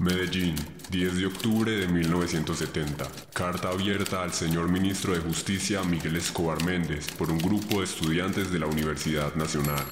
Medellín, 10 de octubre de 1970. Carta abierta al señor ministro de Justicia Miguel Escobar Méndez por un grupo de estudiantes de la Universidad Nacional.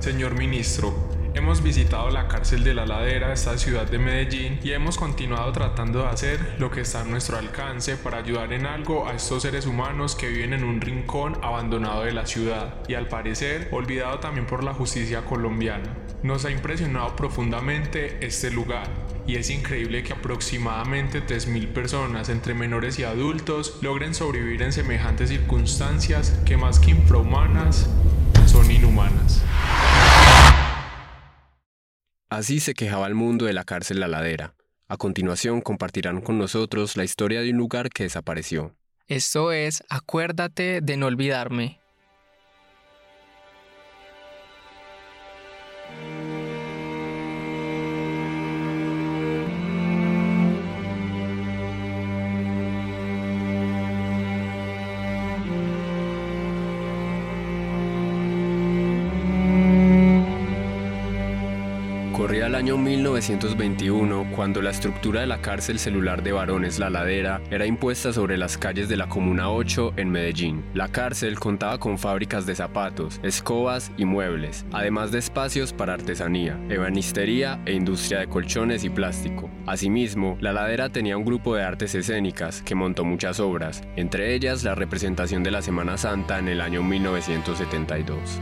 Señor ministro, hemos visitado la cárcel de la ladera de esta ciudad de Medellín y hemos continuado tratando de hacer lo que está a nuestro alcance para ayudar en algo a estos seres humanos que viven en un rincón abandonado de la ciudad y al parecer olvidado también por la justicia colombiana. Nos ha impresionado profundamente este lugar y es increíble que aproximadamente 3.000 personas entre menores y adultos logren sobrevivir en semejantes circunstancias que más que infrahumanas son inhumanas. Así se quejaba el mundo de la cárcel La Ladera. A continuación compartirán con nosotros la historia de un lugar que desapareció. Esto es Acuérdate de no olvidarme. Corría el año 1921 cuando la estructura de la cárcel celular de varones La Ladera era impuesta sobre las calles de la Comuna 8 en Medellín. La cárcel contaba con fábricas de zapatos, escobas y muebles, además de espacios para artesanía, ebanistería e industria de colchones y plástico. Asimismo, La Ladera tenía un grupo de artes escénicas que montó muchas obras, entre ellas la representación de la Semana Santa en el año 1972.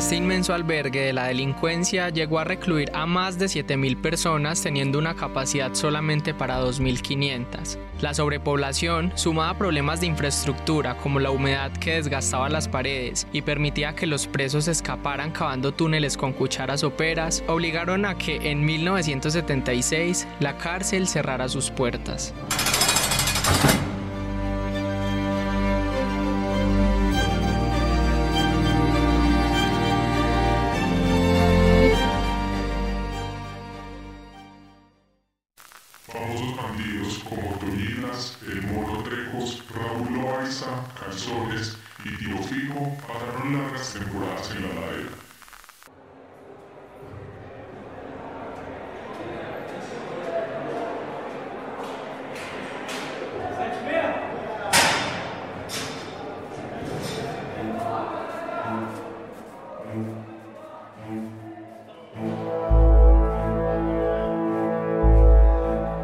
Este inmenso albergue de la delincuencia llegó a recluir a más de 7.000 personas teniendo una capacidad solamente para 2.500. La sobrepoblación, sumada a problemas de infraestructura como la humedad que desgastaba las paredes y permitía que los presos escaparan cavando túneles con cucharas operas, obligaron a que en 1976 la cárcel cerrara sus puertas. Como Tolinas, El Moro Trejos, Raúl Loaiza, Calzones y Tío Fijo pasaron largas temporadas en la ladera.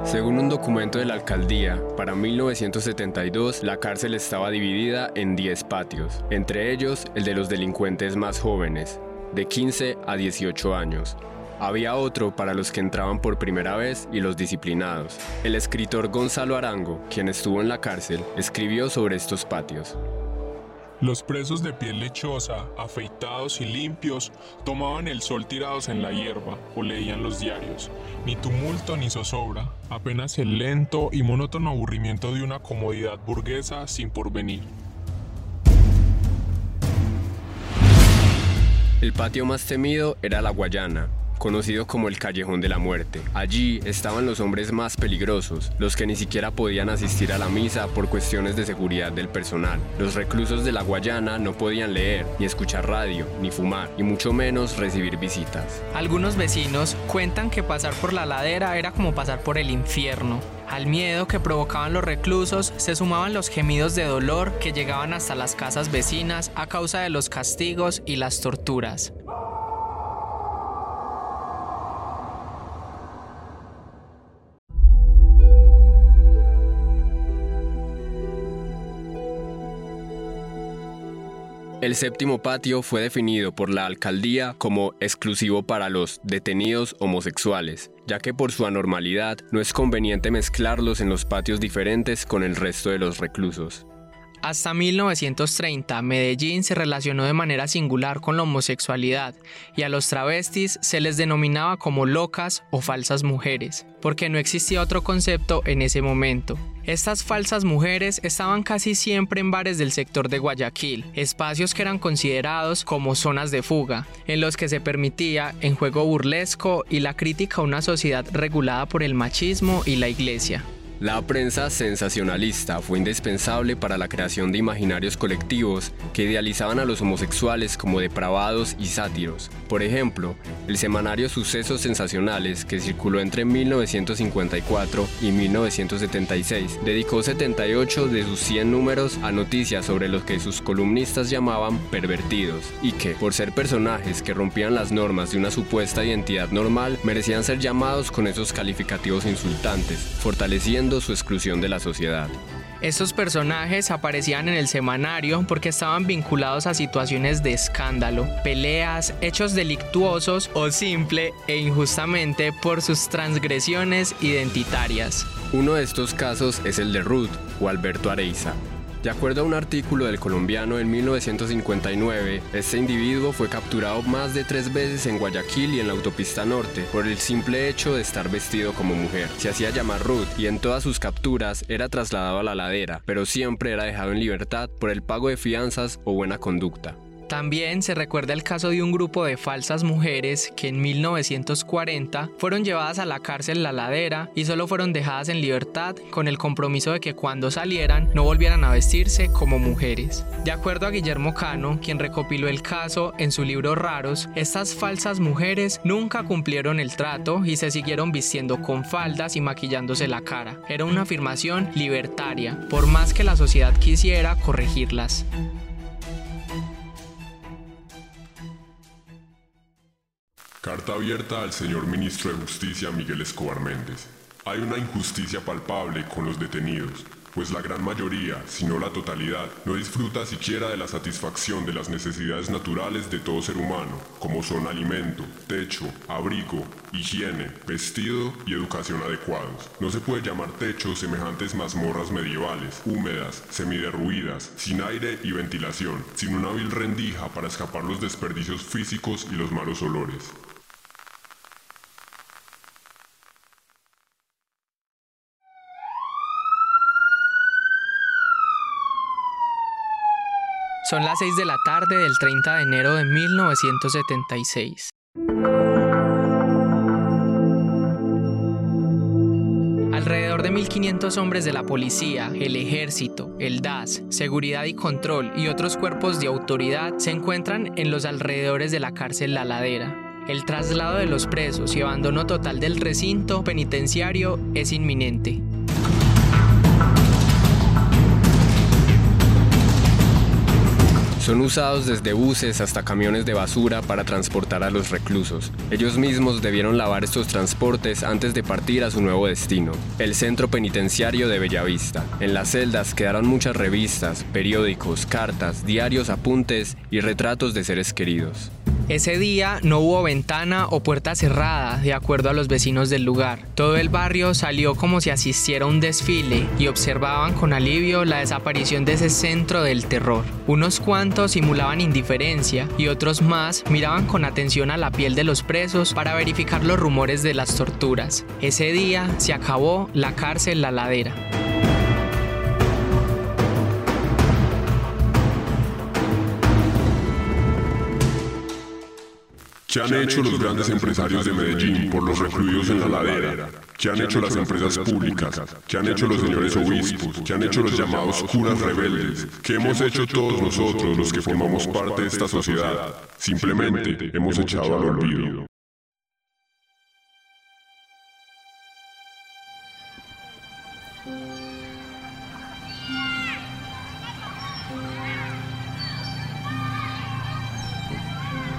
Según un documento de la alcaldía, para 1972 la cárcel estaba dividida en 10 patios, entre ellos el de los delincuentes más jóvenes, de 15 a 18 años. Había otro para los que entraban por primera vez y los disciplinados. El escritor Gonzalo Arango, quien estuvo en la cárcel, escribió sobre estos patios. Los presos de piel lechosa, afeitados y limpios, tomaban el sol tirados en la hierba o leían los diarios. Ni tumulto ni zozobra, apenas el lento y monótono aburrimiento de una comodidad burguesa sin porvenir. El patio más temido era la Guayana, conocido como el Callejón de la Muerte. Allí estaban los hombres más peligrosos, los que ni siquiera podían asistir a la misa por cuestiones de seguridad del personal. Los reclusos de la Guayana no podían leer, ni escuchar radio, ni fumar, y mucho menos recibir visitas. Algunos vecinos cuentan que pasar por la ladera era como pasar por el infierno. Al miedo que provocaban los reclusos se sumaban los gemidos de dolor que llegaban hasta las casas vecinas a causa de los castigos y las torturas. El séptimo patio fue definido por la alcaldía como exclusivo para los detenidos homosexuales, ya que por su anormalidad no es conveniente mezclarlos en los patios diferentes con el resto de los reclusos. Hasta 1930, Medellín se relacionó de manera singular con la homosexualidad y a los travestis se les denominaba como locas o falsas mujeres, porque no existía otro concepto en ese momento. Estas falsas mujeres estaban casi siempre en bares del sector de Guayaquil, espacios que eran considerados como zonas de fuga, en los que se permitía en juego burlesco y la crítica a una sociedad regulada por el machismo y la iglesia. La prensa sensacionalista fue indispensable para la creación de imaginarios colectivos que idealizaban a los homosexuales como depravados y sátiros. Por ejemplo, el semanario Sucesos Sensacionales, que circuló entre 1954 y 1976, dedicó 78 de sus 100 números a noticias sobre los que sus columnistas llamaban pervertidos y que, por ser personajes que rompían las normas de una supuesta identidad normal, merecían ser llamados con esos calificativos insultantes, fortaleciendo su exclusión de la sociedad. Estos personajes aparecían en el semanario porque estaban vinculados a situaciones de escándalo, peleas, hechos delictuosos o simple e injustamente por sus transgresiones identitarias. Uno de estos casos es el de Ruth o Alberto Areiza, de acuerdo a un artículo del colombiano en 1959, este individuo fue capturado más de tres veces en Guayaquil y en la autopista norte por el simple hecho de estar vestido como mujer. Se hacía llamar Ruth y en todas sus capturas era trasladado a la ladera, pero siempre era dejado en libertad por el pago de fianzas o buena conducta. También se recuerda el caso de un grupo de falsas mujeres que en 1940 fueron llevadas a la cárcel La Ladera y solo fueron dejadas en libertad con el compromiso de que cuando salieran no volvieran a vestirse como mujeres. De acuerdo a Guillermo Cano, quien recopiló el caso en su libro Raros, estas falsas mujeres nunca cumplieron el trato y se siguieron vistiendo con faldas y maquillándose la cara. Era una afirmación libertaria, por más que la sociedad quisiera corregirlas. Carta abierta al señor ministro de Justicia Miguel Escobar Méndez. Hay una injusticia palpable con los detenidos, pues la gran mayoría, si no la totalidad, no disfruta siquiera de la satisfacción de las necesidades naturales de todo ser humano, como son alimento, techo, abrigo, higiene, vestido y educación adecuados. No se puede llamar techo semejantes mazmorras medievales, húmedas, semiderruidas, sin aire y ventilación, sin una vil rendija para escapar los desperdicios físicos y los malos olores. Son las 6 de la tarde del 30 de enero de 1976. Alrededor de 1.500 hombres de la policía, el ejército, el DAS, seguridad y control y otros cuerpos de autoridad se encuentran en los alrededores de la cárcel La Ladera. El traslado de los presos y abandono total del recinto penitenciario es inminente. Son usados desde buses hasta camiones de basura para transportar a los reclusos. Ellos mismos debieron lavar estos transportes antes de partir a su nuevo destino, el centro penitenciario de Bellavista. En las celdas quedaron muchas revistas, periódicos, cartas, diarios, apuntes y retratos de seres queridos. Ese día no hubo ventana o puerta cerrada, de acuerdo a los vecinos del lugar. Todo el barrio salió como si asistiera a un desfile y observaban con alivio la desaparición de ese centro del terror. Unos cuantos simulaban indiferencia y otros más miraban con atención a la piel de los presos para verificar los rumores de las torturas. Ese día se acabó la cárcel La Ladera. ¿Qué han hecho los grandes empresarios de Medellín por los recluidos en la ladera? ¿Qué han hecho las empresas públicas? ¿Qué han hecho los señores obispos? ¿Qué han hecho los llamados curas rebeldes? ¿Qué hemos hecho todos nosotros los que formamos parte de esta sociedad? Simplemente hemos echado al olvido.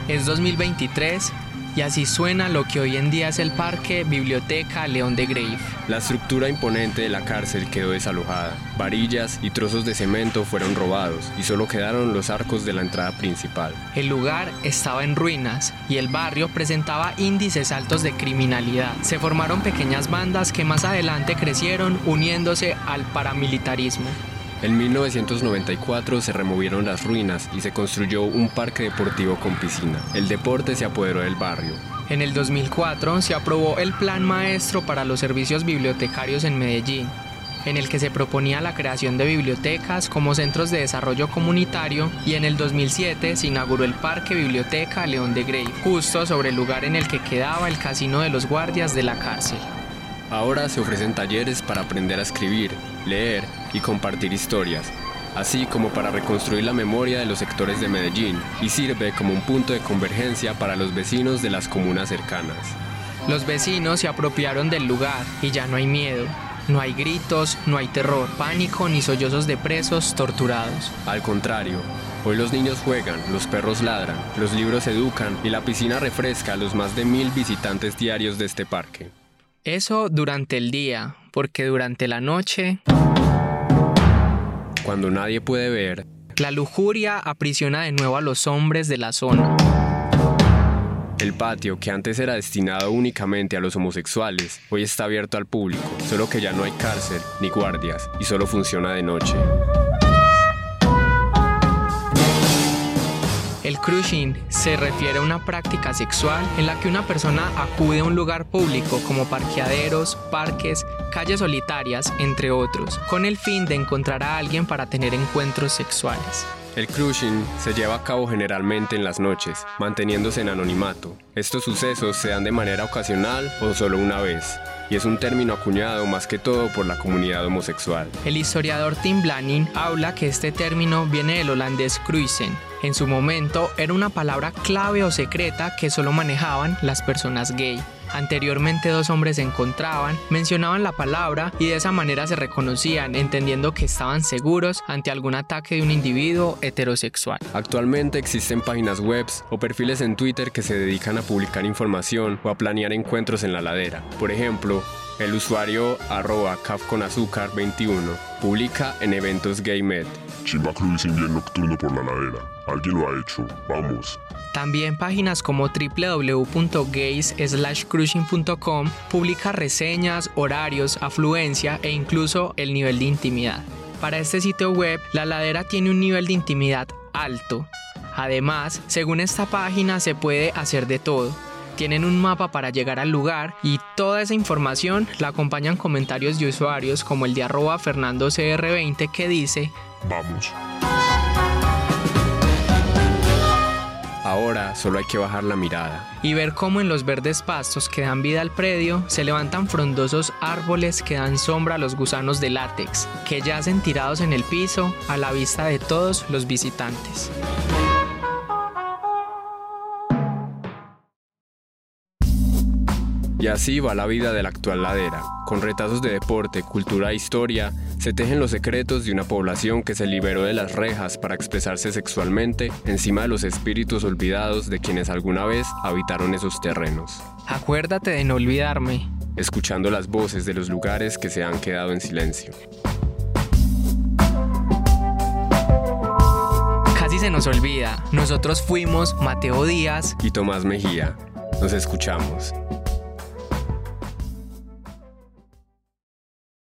Es 2023 y así suena lo que hoy en día es el Parque Biblioteca León de Grave. La estructura imponente de la cárcel quedó desalojada. Varillas y trozos de cemento fueron robados y solo quedaron los arcos de la entrada principal. El lugar estaba en ruinas y el barrio presentaba índices altos de criminalidad. Se formaron pequeñas bandas que más adelante crecieron uniéndose al paramilitarismo. En 1994 se removieron las ruinas y se construyó un parque deportivo con piscina. El deporte se apoderó del barrio. En el 2004 se aprobó el Plan Maestro para los Servicios Bibliotecarios en Medellín, en el que se proponía la creación de bibliotecas como centros de desarrollo comunitario y en el 2007 se inauguró el Parque Biblioteca León de Grey, justo sobre el lugar en el que quedaba el casino de los guardias de la cárcel. Ahora se ofrecen talleres para aprender a escribir, leer y compartir historias, así como para reconstruir la memoria de los sectores de Medellín y sirve como un punto de convergencia para los vecinos de las comunas cercanas. Los vecinos se apropiaron del lugar y ya no hay miedo. No hay gritos, no hay terror, pánico ni sollozos de presos torturados. Al contrario, hoy los niños juegan, los perros ladran, los libros educan y la piscina refresca a los más de mil visitantes diarios de este parque. Eso durante el día, porque durante la noche... Cuando nadie puede ver... La lujuria aprisiona de nuevo a los hombres de la zona. El patio, que antes era destinado únicamente a los homosexuales, hoy está abierto al público, solo que ya no hay cárcel ni guardias y solo funciona de noche. El cruising se refiere a una práctica sexual en la que una persona acude a un lugar público como parqueaderos, parques, calles solitarias, entre otros, con el fin de encontrar a alguien para tener encuentros sexuales. El cruising se lleva a cabo generalmente en las noches, manteniéndose en anonimato. Estos sucesos se dan de manera ocasional o solo una vez, y es un término acuñado más que todo por la comunidad homosexual. El historiador Tim Blanning habla que este término viene del holandés cruisen. En su momento era una palabra clave o secreta que solo manejaban las personas gay. Anteriormente dos hombres se encontraban, mencionaban la palabra y de esa manera se reconocían, entendiendo que estaban seguros ante algún ataque de un individuo heterosexual. Actualmente existen páginas web o perfiles en Twitter que se dedican a publicar información o a planear encuentros en la ladera. Por ejemplo, el usuario arroba azúcar 21 publica en eventos GayMed. Chimba cruising bien nocturno por la ladera. Alguien lo ha hecho. Vamos. También páginas como www.gays/cruising.com publica reseñas, horarios, afluencia e incluso el nivel de intimidad. Para este sitio web, la ladera tiene un nivel de intimidad alto. Además, según esta página se puede hacer de todo. Tienen un mapa para llegar al lugar y toda esa información la acompañan comentarios de usuarios como el de arroba fernandocr20 que dice Vamos. Ahora solo hay que bajar la mirada. y ver cómo en los verdes pastos que dan vida al predio se levantan frondosos árboles que dan sombra a los gusanos de látex, que yacen tirados en el piso a la vista de todos los visitantes. Y así va la vida de la actual ladera. Con retazos de deporte, cultura e historia, se tejen los secretos de una población que se liberó de las rejas para expresarse sexualmente encima de los espíritus olvidados de quienes alguna vez habitaron esos terrenos. Acuérdate de no olvidarme. Escuchando las voces de los lugares que se han quedado en silencio. Casi se nos olvida. Nosotros fuimos Mateo Díaz Y Tomás Mejía. Nos escuchamos.